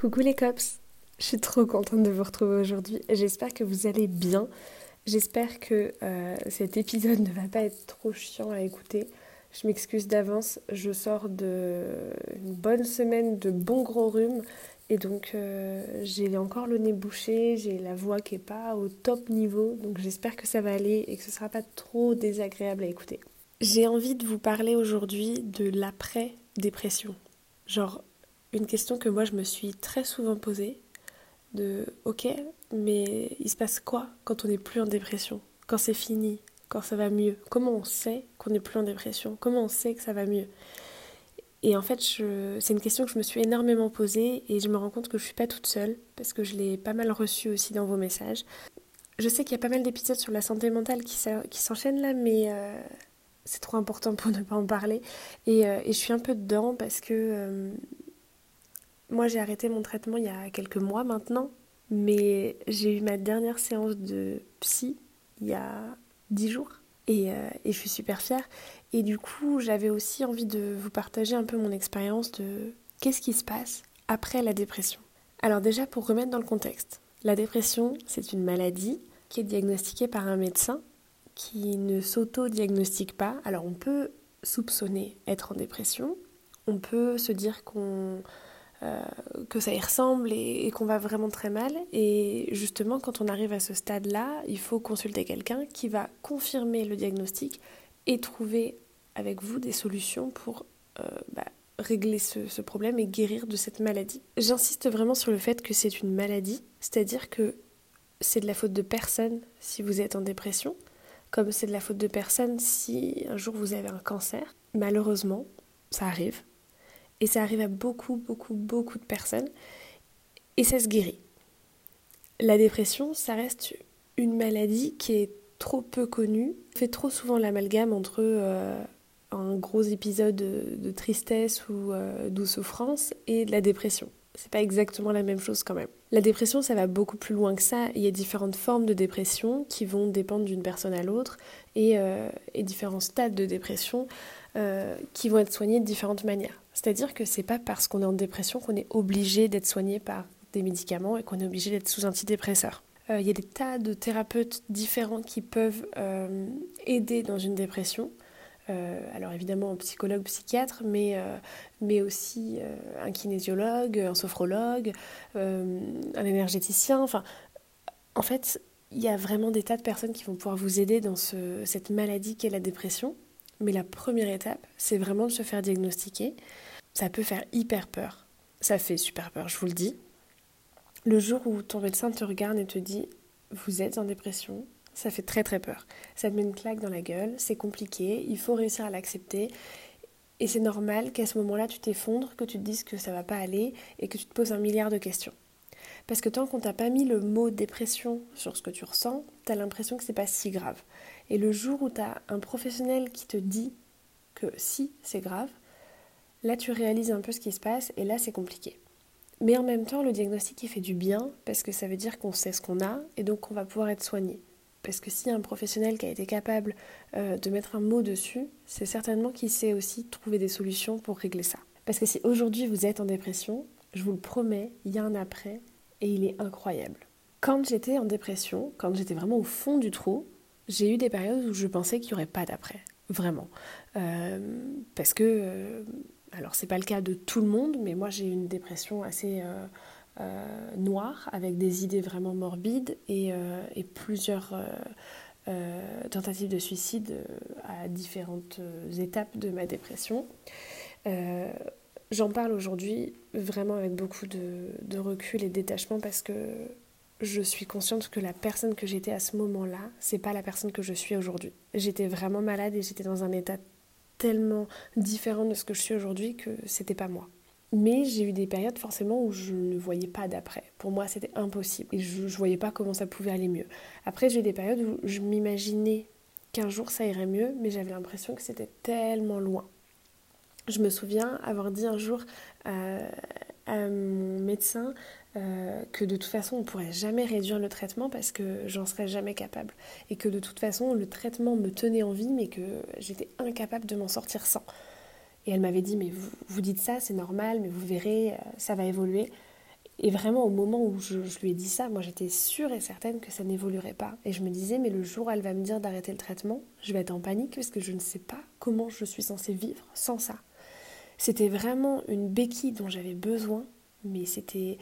Coucou les cops, je suis trop contente de vous retrouver aujourd'hui. J'espère que vous allez bien. J'espère que euh, cet épisode ne va pas être trop chiant à écouter. Je m'excuse d'avance, je sors de une bonne semaine de bons gros rhumes et donc euh, j'ai encore le nez bouché, j'ai la voix qui est pas au top niveau, donc j'espère que ça va aller et que ce sera pas trop désagréable à écouter. J'ai envie de vous parler aujourd'hui de l'après dépression. Genre une question que moi je me suis très souvent posée de ok mais il se passe quoi quand on n'est plus en dépression? Quand c'est fini quand ça va mieux? Comment on sait qu'on n'est plus en dépression? Comment on sait que ça va mieux? Et en fait c'est une question que je me suis énormément posée et je me rends compte que je suis pas toute seule parce que je l'ai pas mal reçue aussi dans vos messages. Je sais qu'il y a pas mal d'épisodes sur la santé mentale qui, s'enchaînent là mais euh, c'est trop important pour ne pas en parler. Et, euh, je suis un peu dedans parce que euh, moi, j'ai arrêté mon traitement il y a quelques mois maintenant, mais j'ai eu ma dernière séance de psy il y a dix jours et, euh, et, je suis super fière. Et du coup, j'avais aussi envie de vous partager un peu mon expérience de qu'est-ce qui se passe après la dépression. Alors déjà, pour remettre dans le contexte, la dépression, c'est une maladie qui est diagnostiquée par un médecin qui ne s'auto-diagnostique pas. Alors on peut soupçonner être en dépression, on peut se dire qu'on euh, que ça y ressemble et, qu'on va vraiment très mal. Et justement, quand on arrive à ce stade-là, il faut consulter quelqu'un qui va confirmer le diagnostic et trouver avec vous des solutions pour euh, bah, régler ce, ce, problème et guérir de cette maladie. J'insiste vraiment sur le fait que c'est une maladie, c'est-à-dire que c'est de la faute de personne si vous êtes en dépression, comme c'est de la faute de personne si un jour vous avez un cancer. Malheureusement, ça arrive. Et ça arrive à beaucoup, beaucoup, beaucoup de personnes. Et ça se guérit. La dépression, ça reste une maladie qui est trop peu connue. On fait trop souvent l'amalgame entre euh, un gros épisode de, tristesse ou euh, de souffrance et de la dépression. C'est pas exactement la même chose quand même. La dépression, ça va beaucoup plus loin que ça. Il y a différentes formes de dépression qui vont dépendre d'une personne à l'autre et, euh, et, différents stades de dépression qui vont être soignés de différentes manières. C'est-à-dire que c'est pas parce qu'on est en dépression qu'on est obligé d'être soigné par des médicaments et qu'on est obligé d'être sous antidépresseurs. Euh, il y a des tas de thérapeutes différents qui peuvent euh, aider dans une dépression. Euh, alors évidemment un psychologue, psychiatre, mais, mais aussi un kinésiologue, un sophrologue, un énergéticien. Enfin, en fait, il y a vraiment des tas de personnes qui vont pouvoir vous aider dans ce, cette maladie qu'est la dépression. Mais la première étape, c'est vraiment de se faire diagnostiquer ça peut faire hyper peur. Ça fait super peur, je vous le dis. Le jour où ton médecin te regarde et te dit vous êtes en dépression, ça fait très très peur. Ça te met une claque dans la gueule, c'est compliqué, il faut réussir à l'accepter. Et c'est normal qu'à ce moment-là, tu t'effondres, que tu te dises que ça va pas aller et que tu te poses un milliard de questions. Parce que tant qu'on t'a pas mis le mot dépression sur ce que tu ressens, tu as l'impression que c'est pas si grave. Et le jour où tu as un professionnel qui te dit que si, c'est grave, Là, tu réalises un peu ce qui se passe et là, c'est compliqué. Mais en même temps, le diagnostic, il fait du bien parce que ça veut dire qu'on sait ce qu'on a et donc on va pouvoir être soigné. Parce que a un professionnel qui a été capable euh, de mettre un mot dessus, c'est certainement qu'il sait aussi trouver des solutions pour régler ça. Parce que si aujourd'hui vous êtes en dépression, je vous le promets, il y a un après et il est incroyable. Quand j'étais en dépression, quand j'étais vraiment au fond du trou, j'ai eu des périodes où je pensais qu'il n'y aurait pas d'après. Vraiment. Euh, parce que euh, alors c'est pas le cas de tout le monde, mais moi j'ai eu une dépression assez euh, noire avec des idées vraiment morbides et, plusieurs tentatives de suicide à différentes étapes de ma dépression. J'en parle aujourd'hui vraiment avec beaucoup de, de, recul et de détachement parce que je suis consciente que la personne que j'étais à ce moment-là, c'est pas la personne que je suis aujourd'hui. J'étais vraiment malade et j'étais dans un état tellement différente de ce que je suis aujourd'hui que c'était pas moi. Mais j'ai eu des périodes forcément où je ne voyais pas d'après. Pour moi, c'était impossible et je, ne voyais pas comment ça pouvait aller mieux. Après, j'ai eu des périodes où je m'imaginais qu'un jour ça irait mieux, mais j'avais l'impression que c'était tellement loin. Je me souviens avoir dit un jour à mon médecin euh, que de toute façon on pourrait jamais réduire le traitement parce que j'en serais jamais capable et que de toute façon le traitement me tenait en vie mais que j'étais incapable de m'en sortir sans. Et elle m'avait dit mais vous, vous dites ça c'est normal mais vous verrez euh, ça va évoluer. Et vraiment, au moment où je, lui ai dit ça, moi j'étais sûre et certaine que ça n'évoluerait pas. Et je me disais, mais le jour où elle va me dire d'arrêter le traitement, je vais être en panique parce que je ne sais pas comment je suis censée vivre sans ça. C'était vraiment une béquille dont j'avais besoin, mais c'était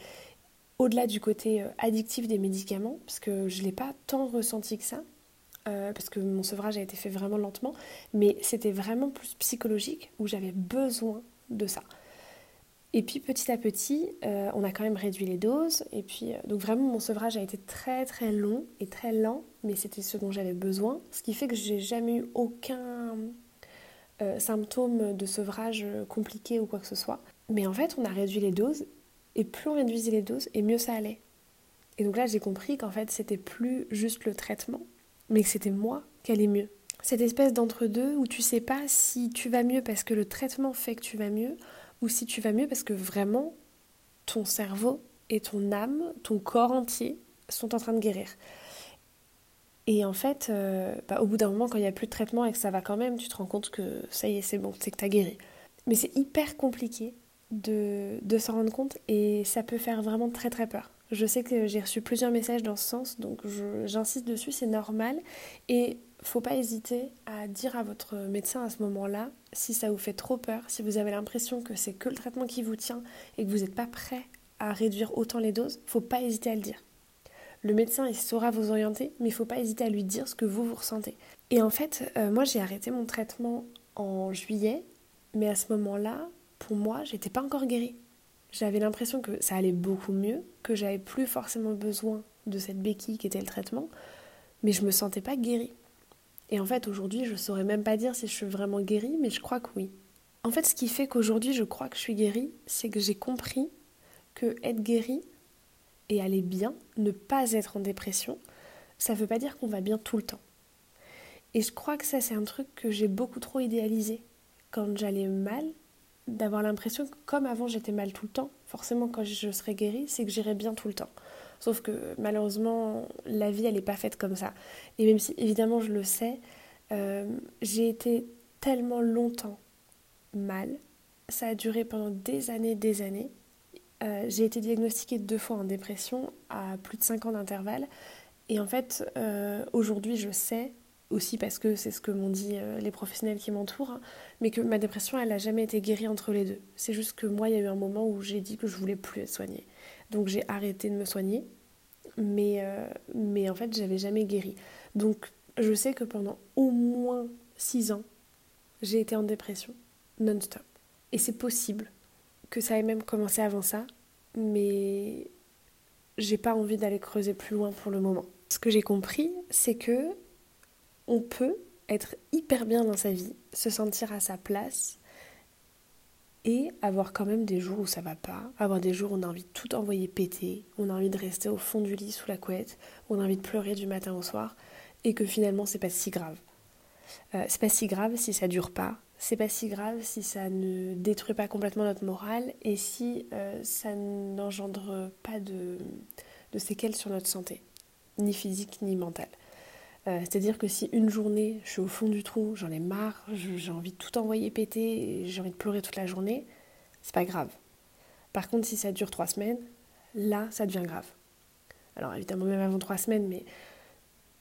au-delà du côté euh, addictif des médicaments, parce que je ne l'ai pas tant ressenti que ça, euh, parce que mon sevrage a été fait vraiment lentement, mais c'était vraiment plus psychologique, où j'avais besoin de ça. Et puis petit à petit, euh, on a quand même réduit les doses. Et puis, donc vraiment, mon sevrage a été très très long et très lent, mais c'était ce dont j'avais besoin. Ce qui fait que j'ai jamais eu aucun euh, symptôme de sevrage compliqué ou quoi que ce soit. Mais en fait, on a réduit les doses, et plus on réduisait les doses, et mieux ça allait. Et donc là, j'ai compris qu'en fait, c'était plus juste le traitement, mais que c'était moi qui allait mieux. Cette espèce d'entre-deux où tu sais pas si tu vas mieux parce que le traitement fait que tu vas mieux ou si tu vas mieux parce que vraiment ton cerveau et ton âme, ton corps entier sont en train de guérir. Et en fait, euh, bah, au bout d'un moment, quand il n'y a plus de traitement et que ça va quand même, tu te rends compte que ça y est, c'est bon, c'est que tu as guéri. Mais c'est hyper compliqué de, de s'en rendre compte et ça peut faire vraiment très très peur. Je sais que j'ai reçu plusieurs messages dans ce sens, donc j'insiste dessus, c'est normal. Et faut pas hésiter à dire à votre médecin à ce moment-là si ça vous fait trop peur, si vous avez l'impression que c'est que le traitement qui vous tient et que vous n'êtes pas prêt à réduire autant les doses, faut pas hésiter à le dire. Le médecin, il saura vous orienter, mais il faut pas hésiter à lui dire ce que vous vous ressentez. Et en fait, euh, moi j'ai arrêté mon traitement en juillet, mais à ce moment-là, pour moi, j'étais pas encore guérie. J'avais l'impression que ça allait beaucoup mieux, que j'avais plus forcément besoin de cette béquille qui était le traitement, mais je me sentais pas guérie. Et en fait, aujourd'hui, je ne saurais même pas dire si je suis vraiment guérie, mais je crois que oui. En fait, ce qui fait qu'aujourd'hui, je crois que je suis guérie, c'est que j'ai compris que être guérie et aller bien, ne pas être en dépression, ça ne veut pas dire qu'on va bien tout le temps. Et je crois que ça, c'est un truc que j'ai beaucoup trop idéalisé. Quand j'allais mal, d'avoir l'impression que comme avant j'étais mal tout le temps, forcément quand je serais guérie, c'est que j'irais bien tout le temps. Sauf que malheureusement, la vie, elle n'est pas faite comme ça. Et même si évidemment je le sais, euh, j'ai été tellement longtemps mal. Ça a duré pendant des années, des années. Euh, j'ai été diagnostiquée deux fois en dépression à plus de 5 ans d'intervalle. Et en fait, euh, aujourd'hui, je sais, aussi parce que c'est ce que m'ont dit les professionnels qui m'entourent, hein, mais que ma dépression, elle n'a jamais été guérie entre les deux. C'est juste que moi, il y a eu un moment où j'ai dit que je voulais plus être soignée. Donc j'ai arrêté de me soigner, mais, euh, mais en fait, j'avais jamais guéri. Donc je sais que pendant au moins six ans, j'ai été en dépression non-stop. Et c'est possible que ça ait même commencé avant ça, mais j'ai pas envie d'aller creuser plus loin pour le moment. Ce que j'ai compris, c'est que on peut être hyper bien dans sa vie, se sentir à sa place et avoir quand même des jours où ça va pas, avoir des jours où on a envie de tout envoyer péter, on a envie de rester au fond du lit sous la couette, on a envie de pleurer du matin au soir, et que finalement c'est pas si grave. Euh, c'est pas si grave si ça dure pas, c'est pas si grave si ça ne détruit pas complètement notre morale et si euh, ça n'engendre pas de, séquelles sur notre santé, ni physique ni mentale. Euh, c'est-à-dire que si une journée, je suis au fond du trou, j'en ai marre, j'ai envie de tout envoyer péter, j'ai envie de pleurer toute la journée, c'est pas grave. Par contre, si ça dure trois semaines, là, ça devient grave. Alors évidemment, même avant trois semaines, mais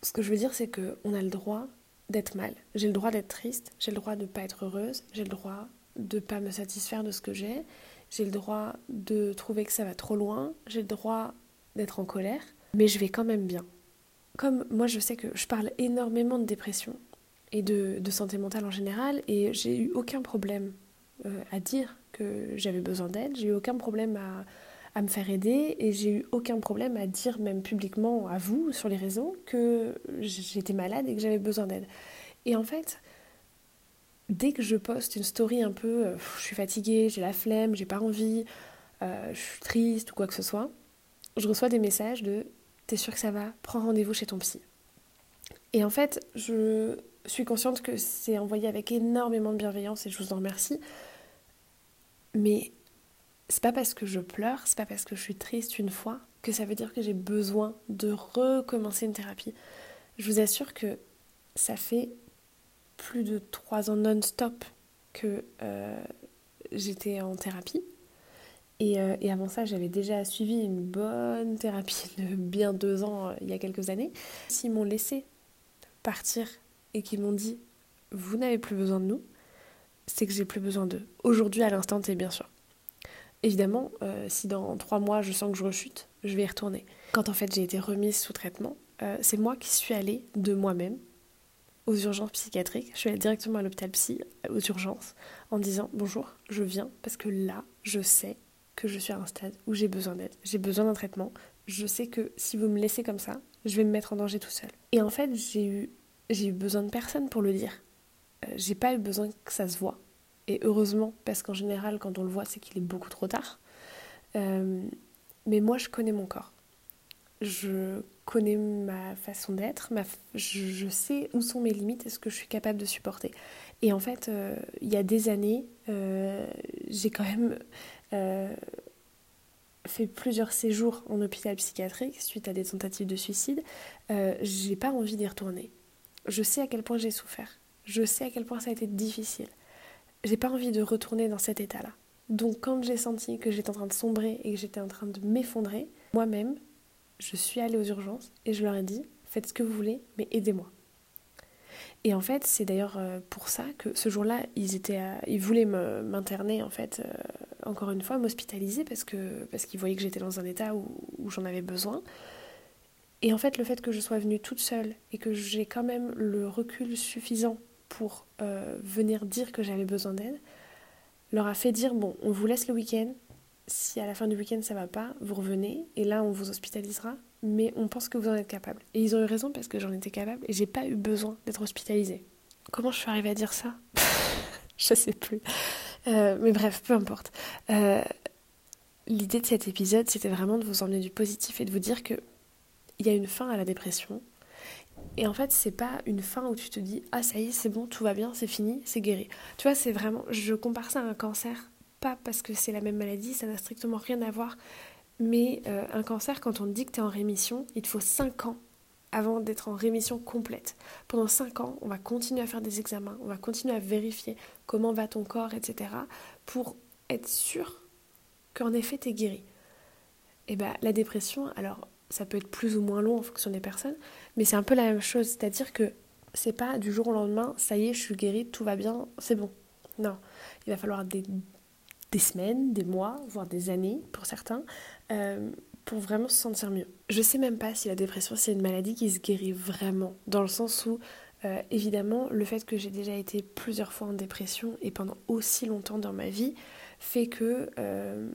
ce que je veux dire, c'est qu'on a le droit d'être mal. J'ai le droit d'être triste, j'ai le droit de ne pas être heureuse, j'ai le droit de ne pas me satisfaire de ce que j'ai, j'ai le droit de trouver que ça va trop loin, j'ai le droit d'être en colère, mais je vais quand même bien comme moi je sais que je parle énormément de dépression et de, santé mentale en général, et j'ai eu aucun problème euh, à dire que j'avais besoin d'aide, j'ai eu aucun problème à, à, me faire aider, et j'ai eu aucun problème à dire même publiquement à vous sur les réseaux que j'étais malade et que j'avais besoin d'aide. Et en fait, dès que je poste une story un peu, euh, je suis fatiguée, j'ai la flemme, j'ai pas envie, euh, je suis triste ou quoi que ce soit, je reçois des messages de t'es sûr que ça va? Prends rendez-vous chez ton psy. Et en fait, je suis consciente que c'est envoyé avec énormément de bienveillance et je vous en remercie. Mais c'est pas parce que je pleure, c'est pas parce que je suis triste une fois que ça veut dire que j'ai besoin de recommencer une thérapie. Je vous assure que ça fait plus de trois ans non-stop que euh, j'étais en thérapie. Et, euh, et avant ça, j'avais déjà suivi une bonne thérapie de bien deux ans il y a quelques années. S'ils m'ont laissé partir et qu'ils m'ont dit vous n'avez plus besoin de nous, c'est que j'ai plus besoin d'eux. Aujourd'hui, à l'instant T, bien sûr. Évidemment, euh, si dans trois mois je sens que je rechute, je vais y retourner. Quand en fait j'ai été remise sous traitement, euh, c'est moi qui suis allée de moi-même aux urgences psychiatriques. Je suis allée directement à l'hôpital psy, aux urgences, en disant bonjour, je viens parce que là, je sais que je suis à un stade où j'ai besoin d'aide, j'ai besoin d'un traitement. Je sais que si vous me laissez comme ça, je vais me mettre en danger tout seul. Et en fait, j'ai eu, j'ai eu besoin de personne pour le dire. Euh, j'ai pas eu besoin que ça se voit. Et heureusement, parce qu'en général, quand on le voit, c'est qu'il est beaucoup trop tard. Euh, mais moi, je connais mon corps. Je connais ma façon d'être, je, sais où sont mes limites et ce que je suis capable de supporter. Et en fait, euh, il y a des années, j'ai quand même fait plusieurs séjours en hôpital psychiatrique suite à des tentatives de suicide. j'ai pas envie d'y retourner. Je sais à quel point j'ai souffert. Je sais à quel point ça a été difficile. J'ai pas envie de retourner dans cet état-là. Donc quand j'ai senti que j'étais en train de sombrer et que j'étais en train de m'effondrer, moi-même, je suis allée aux urgences et je leur ai dit faites ce que vous voulez, mais aidez-moi. Et en fait, c'est d'ailleurs euh, pour ça que ce jour-là, ils étaient, ils voulaient m'interner en fait, euh, encore une fois, m'hospitaliser parce que parce qu'ils voyaient que j'étais dans un état où j'en avais besoin. Et en fait, le fait que je sois venue toute seule et que j'ai quand même le recul suffisant pour euh, venir dire que j'avais besoin d'aide, leur a fait dire bon, on vous laisse le week-end. Si à la fin du week-end ça va pas, vous revenez et là on vous hospitalisera. Mais on pense que vous en êtes capable. Et ils ont eu raison parce que j'en étais capable et j'ai pas eu besoin d'être hospitalisée. Comment je suis arrivée à dire ça? Je sais plus. Euh, mais bref, peu importe. Euh, l'idée de cet épisode, c'était vraiment de vous emmener du positif et de vous dire que il y a une fin à la dépression, et en fait, c'est pas une fin où tu te dis ah ça y est, c'est bon, tout va bien, c'est fini, c'est guéri. Tu vois, c'est vraiment je compare ça à un cancer, pas parce que c'est la même maladie, ça n'a strictement rien à voir, mais euh, un cancer quand on te dit que tu es en rémission, il te faut 5 ans avant d'être en rémission complète. Pendant 5 ans, on va continuer à faire des examens, on va continuer à vérifier comment va ton corps, etc. pour être sûr qu'en effet tu es guéri. Et bien la dépression, alors ça peut être plus ou moins long en fonction des personnes, mais c'est un peu la même chose, c'est-à-dire que c'est pas du jour au lendemain, ça y est, je suis guérie, tout va bien, c'est bon. Non, il va falloir des, semaines, des mois, voire des années pour certains, euh, pour vraiment se sentir mieux. Je sais même pas si la dépression c'est une maladie qui se guérit vraiment, dans le sens où euh, évidemment le fait que j'ai déjà été plusieurs fois en dépression et pendant aussi longtemps dans ma vie fait que euh,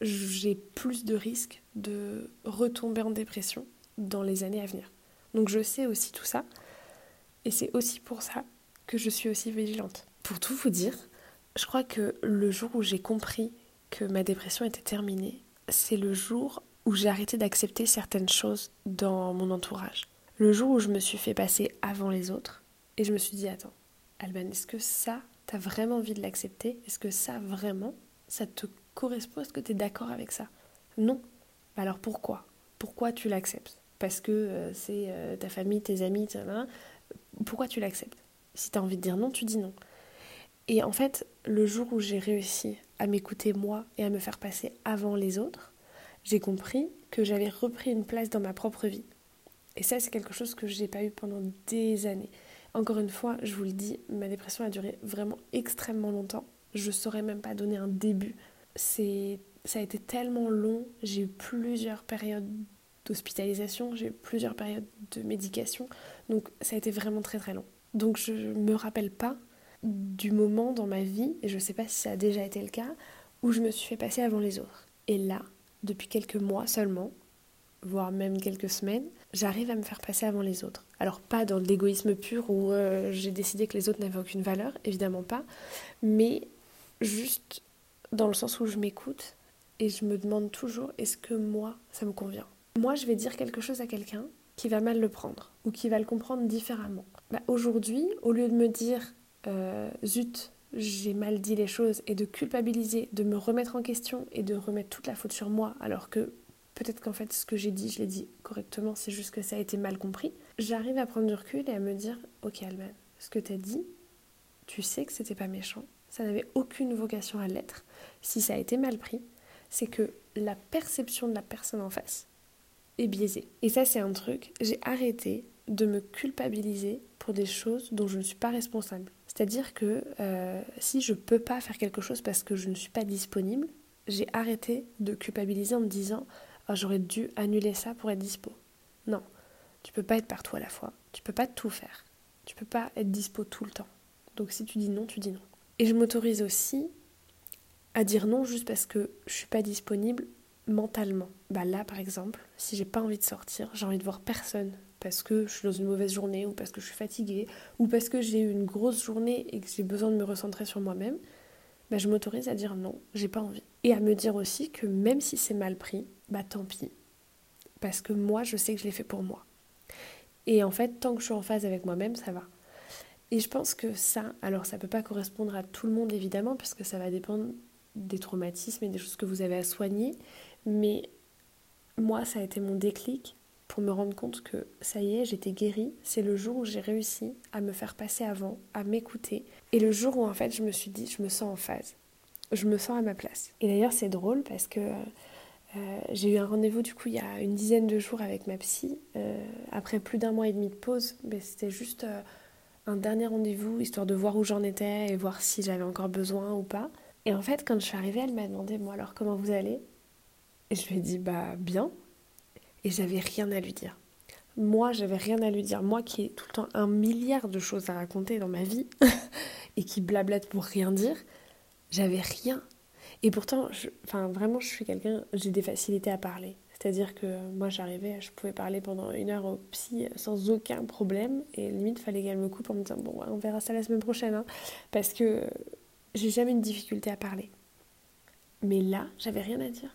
j'ai plus de risques de retomber en dépression dans les années à venir. Donc je sais aussi tout ça. Et c'est aussi pour ça que je suis aussi vigilante. Pour tout vous dire, je crois que le jour où j'ai compris que ma dépression était terminée, c'est le jour où j'ai arrêté d'accepter certaines choses dans mon entourage. Le jour où je me suis fait passer avant les autres et je me suis dit attends, Alban, est-ce que ça, t'as vraiment envie de l'accepter? Est-ce que ça vraiment, ça te correspond Est-ce que tu es d'accord avec ça Non. Alors pourquoi? Pourquoi tu l'acceptes? Parce que euh, c'est euh, ta famille, tes amis, pourquoi tu l'acceptes? Si tu as envie de dire non, tu dis non. Et en fait, le jour où j'ai réussi à m'écouter moi et à me faire passer avant les autres, j'ai compris que j'avais repris une place dans ma propre vie. Et ça, c'est quelque chose que je n'ai pas eu pendant des années. Encore une fois, je vous le dis, ma dépression a duré vraiment extrêmement longtemps. Je ne saurais même pas donner un début c'est ça a été tellement long, j'ai eu plusieurs périodes d'hospitalisation, j'ai eu plusieurs périodes de médication, donc ça a été vraiment très très long. Donc je me rappelle pas du moment dans ma vie, et je sais pas si ça a déjà été le cas, où je me suis fait passer avant les autres. Et là, depuis quelques mois seulement, voire même quelques semaines, j'arrive à me faire passer avant les autres. Alors pas dans l'égoïsme pur où euh, j'ai décidé que les autres n'avaient aucune valeur, évidemment pas, mais juste dans le sens où je m'écoute et je me demande toujours est-ce que moi, ça me convient? Moi, je vais dire quelque chose à quelqu'un qui va mal le prendre ou qui va le comprendre différemment. Bah, Aujourd'hui, au lieu de me dire euh, zut, j'ai mal dit les choses et de culpabiliser, de me remettre en question et de remettre toute la faute sur moi alors que peut-être qu'en fait ce que j'ai dit, je l'ai dit correctement, c'est juste que ça a été mal compris, j'arrive à prendre du recul et à me dire ok Alban, ce que tu as dit, tu sais que c'était pas méchant, ça n'avait aucune vocation à l'être. Si ça a été mal pris, c'est que la perception de la personne en face est biaisée. Et ça, c'est un truc, j'ai arrêté de me culpabiliser pour des choses dont je ne suis pas responsable. C'est-à-dire que euh, si je peux pas faire quelque chose parce que je ne suis pas disponible, j'ai arrêté de culpabiliser en me disant oh, j'aurais dû annuler ça pour être dispo. Non, tu peux pas être partout à la fois. Tu peux pas tout faire. Tu peux pas être dispo tout le temps. Donc si tu dis non, tu dis non. Et je m'autorise aussi à dire non juste parce que je suis pas disponible mentalement. Bah là par exemple, si j'ai pas envie de sortir, j'ai envie de voir personne parce que je suis dans une mauvaise journée ou parce que je suis fatiguée ou parce que j'ai eu une grosse journée et que j'ai besoin de me recentrer sur moi-même, bah je m'autorise à dire non, j'ai pas envie. Et à me dire aussi que même si c'est mal pris, bah tant pis. Parce que moi, je sais que je l'ai fait pour moi. Et en fait, tant que je suis en phase avec moi-même, ça va. Et je pense que ça, alors ça peut pas correspondre à tout le monde évidemment, parce que ça va dépendre des traumatismes et des choses que vous avez à soigner, mais moi, ça a été mon déclic pour me rendre compte que ça y est, j'étais guérie. C'est le jour où j'ai réussi à me faire passer avant, à m'écouter. Et le jour où en fait je me suis dit, je me sens en phase. Je me sens à ma place. Et d'ailleurs c'est drôle parce que euh, j'ai eu un rendez-vous du coup il y a une dizaine de jours avec ma psy. Euh, après plus d'un mois et demi de pause, mais c'était juste euh, un dernier rendez-vous histoire de voir où j'en étais et voir si j'avais encore besoin ou pas. Et en fait quand je suis arrivée, elle m'a demandé, moi alors comment vous allez? Et je lui ai dit, bah bien et j'avais rien à lui dire. Moi, j'avais rien à lui dire. Moi qui ai tout le temps un milliard de choses à raconter dans ma vie et qui blablate pour rien dire, j'avais rien. Et pourtant, enfin, vraiment, je suis quelqu'un, j'ai des facilités à parler. C'est-à-dire que moi, j'arrivais, je pouvais parler pendant une heure au psy sans aucun problème. Et limite, il fallait qu'elle me coupe en me disant Bon, on verra ça la semaine prochaine. Hein, parce que j'ai jamais une difficulté à parler. Mais là, j'avais rien à dire.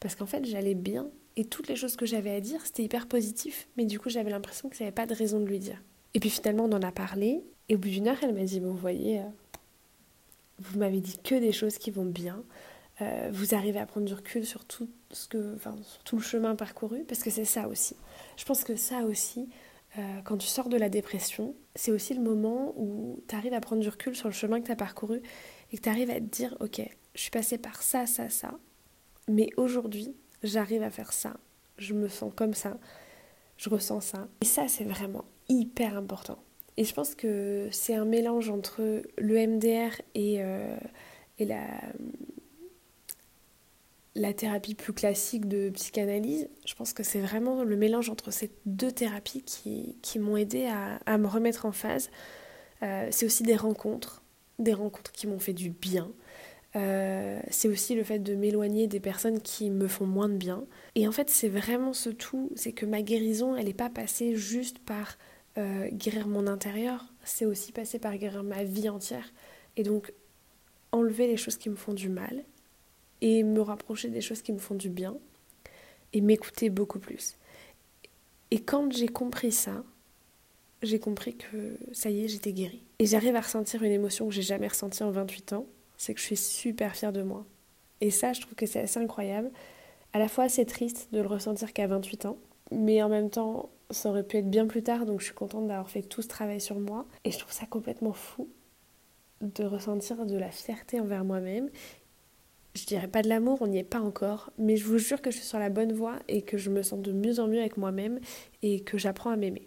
Parce qu'en fait, j'allais bien et toutes les choses que j'avais à dire, c'était hyper positif, mais du coup j'avais l'impression que j'avais pas de raison de lui dire. Et puis finalement on en a parlé, et au bout d'une heure elle m'a dit, bon vous voyez, euh, vous m'avez dit que des choses qui vont bien, euh, vous arrivez à prendre du recul sur tout, ce que, enfin, sur tout le chemin parcouru, parce que c'est ça aussi. Je pense que ça aussi, euh, quand tu sors de la dépression, c'est aussi le moment où tu arrives à prendre du recul sur le chemin que tu as parcouru et que tu arrives à te dire, ok, je suis passée par ça, ça, ça, mais aujourd'hui, j'arrive à faire ça, je me sens comme ça, je ressens ça. Et ça, c'est vraiment hyper important. Et je pense que c'est un mélange entre le MDR euh, et la, la thérapie plus classique de psychanalyse. Je pense que c'est vraiment le mélange entre ces deux thérapies qui, m'ont aidé à, à, me remettre en phase. Euh, c'est aussi des rencontres, des rencontres qui m'ont fait du bien. Euh, c'est aussi le fait de m'éloigner des personnes qui me font moins de bien. Et en fait, c'est vraiment ce tout, c'est que ma guérison, elle n'est pas passée juste par euh, guérir mon intérieur, c'est aussi passé par guérir ma vie entière. Et donc, enlever les choses qui me font du mal et me rapprocher des choses qui me font du bien et m'écouter beaucoup plus. Et quand j'ai compris ça, j'ai compris que ça y est, j'étais guérie. Et j'arrive à ressentir une émotion que j'ai jamais ressentie en 28 ans, c'est que je suis super fière de moi. Et ça, je trouve que c'est assez incroyable. À la fois, c'est triste de le ressentir qu'à 28 ans, mais en même temps, ça aurait pu être bien plus tard, donc je suis contente d'avoir fait tout ce travail sur moi. Et je trouve ça complètement fou de ressentir de la fierté envers moi-même. Je dirais pas de l'amour, on n'y est pas encore, mais je vous jure que je suis sur la bonne voie et que je me sens de mieux en mieux avec moi-même et que j'apprends à m'aimer.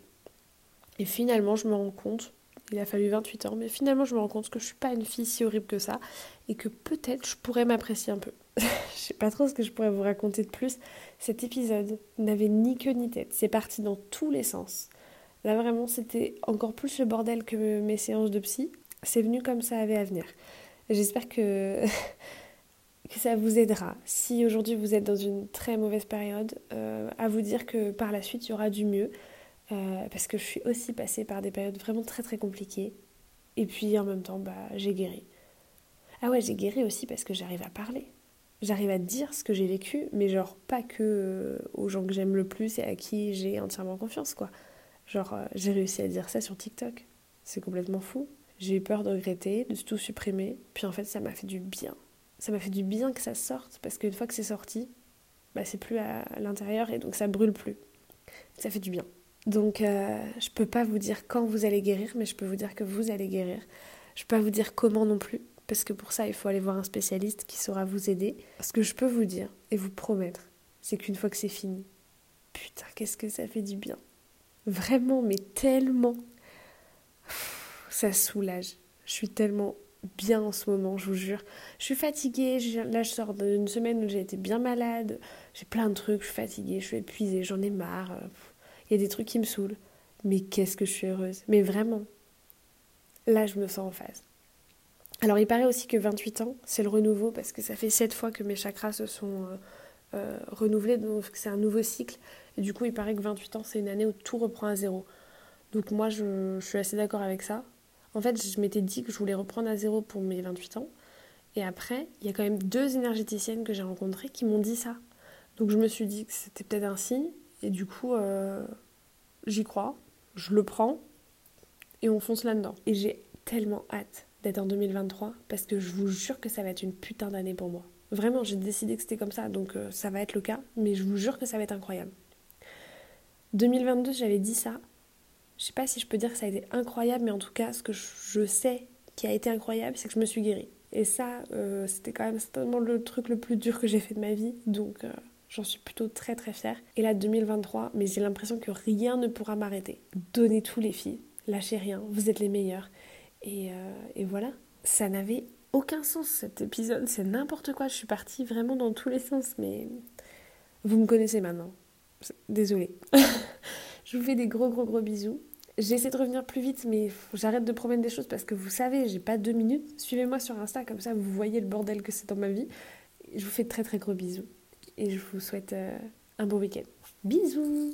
Et finalement, je me rends compte il a fallu 28 ans, mais finalement je me rends compte que je suis pas une fille si horrible que ça et que peut-être je pourrais m'apprécier un peu. je sais pas trop ce que je pourrais vous raconter de plus. Cet épisode n'avait ni queue ni tête, c'est parti dans tous les sens. Là vraiment c'était encore plus le bordel que mes séances de psy. C'est venu comme ça avait à venir. J'espère que que ça vous aidera. Si aujourd'hui vous êtes dans une très mauvaise période, euh, à vous dire que par la suite il y aura du mieux. Euh, parce que je suis aussi passée par des périodes vraiment très très compliquées. Et puis en même temps, bah, j'ai guéri. Ah ouais, j'ai guéri aussi parce que j'arrive à parler. J'arrive à dire ce que j'ai vécu, mais genre pas que euh, aux gens que j'aime le plus et à qui j'ai entièrement confiance, quoi. Genre, j'ai réussi à dire ça sur TikTok. C'est complètement fou. J'ai eu peur de regretter, de tout supprimer. Puis en fait, ça m'a fait du bien. Ça m'a fait du bien que ça sorte, parce qu'une fois que c'est sorti, bah, c'est plus à l'intérieur et donc ça brûle plus. Ça fait du bien. Donc, euh, je peux pas vous dire quand vous allez guérir, mais je peux vous dire que vous allez guérir. Je peux pas vous dire comment non plus, parce que pour ça, il faut aller voir un spécialiste qui saura vous aider. Ce que je peux vous dire et vous promettre, c'est qu'une fois que c'est fini, putain, qu'est-ce que ça fait du bien. Vraiment, mais tellement. Ça soulage. Je suis tellement bien en ce moment, je vous jure. Je suis fatiguée, là je sors d'une semaine où j'ai été bien malade, j'ai plein de trucs, je suis fatiguée, je suis épuisée, j'en ai marre. Il y a des trucs qui me saoulent. Mais qu'est-ce que je suis heureuse. Mais vraiment, là je me sens en phase. Alors il paraît aussi que 28 ans, c'est le renouveau, parce que ça fait 7 fois que mes chakras se sont euh, euh, renouvelés, donc c'est un nouveau cycle. Et du coup, il paraît que 28 ans, c'est une année où tout reprend à zéro. Donc moi, je suis assez d'accord avec ça. En fait, je m'étais dit que je voulais reprendre à zéro pour mes 28 ans. Et après, il y a quand même deux énergéticiennes que j'ai rencontrées qui m'ont dit ça. Donc je me suis dit que c'était peut-être un signe. Et du coup, euh, j'y crois, je le prends et on fonce là-dedans. Et j'ai tellement hâte d'être en 2023 parce que je vous jure que ça va être une putain d'année pour moi. Vraiment, j'ai décidé que c'était comme ça, donc euh, ça va être le cas, mais je vous jure que ça va être incroyable. 2022, j'avais dit ça. Je sais pas si je peux dire que ça a été incroyable, mais en tout cas, ce que je sais qui a été incroyable, c'est que je me suis guérie. Et ça, euh, c'était quand même certainement le truc le plus dur que j'ai fait de ma vie, donc euh, j'en suis plutôt très très fière. Et là, 2023, mais j'ai l'impression que rien ne pourra m'arrêter. Donnez tout les filles, lâchez rien, vous êtes les meilleures. Et, et voilà, ça n'avait aucun sens cet épisode, c'est n'importe quoi, je suis partie vraiment dans tous les sens, mais vous me connaissez maintenant. Désolée. je vous fais des gros gros gros bisous. J'essaie de revenir plus vite, mais j'arrête de promettre des choses parce que vous savez, j'ai pas deux minutes. Suivez-moi sur Insta, comme ça vous voyez le bordel que c'est dans ma vie. Je vous fais très très gros bisous et je vous souhaite euh, un bon week-end. Bisous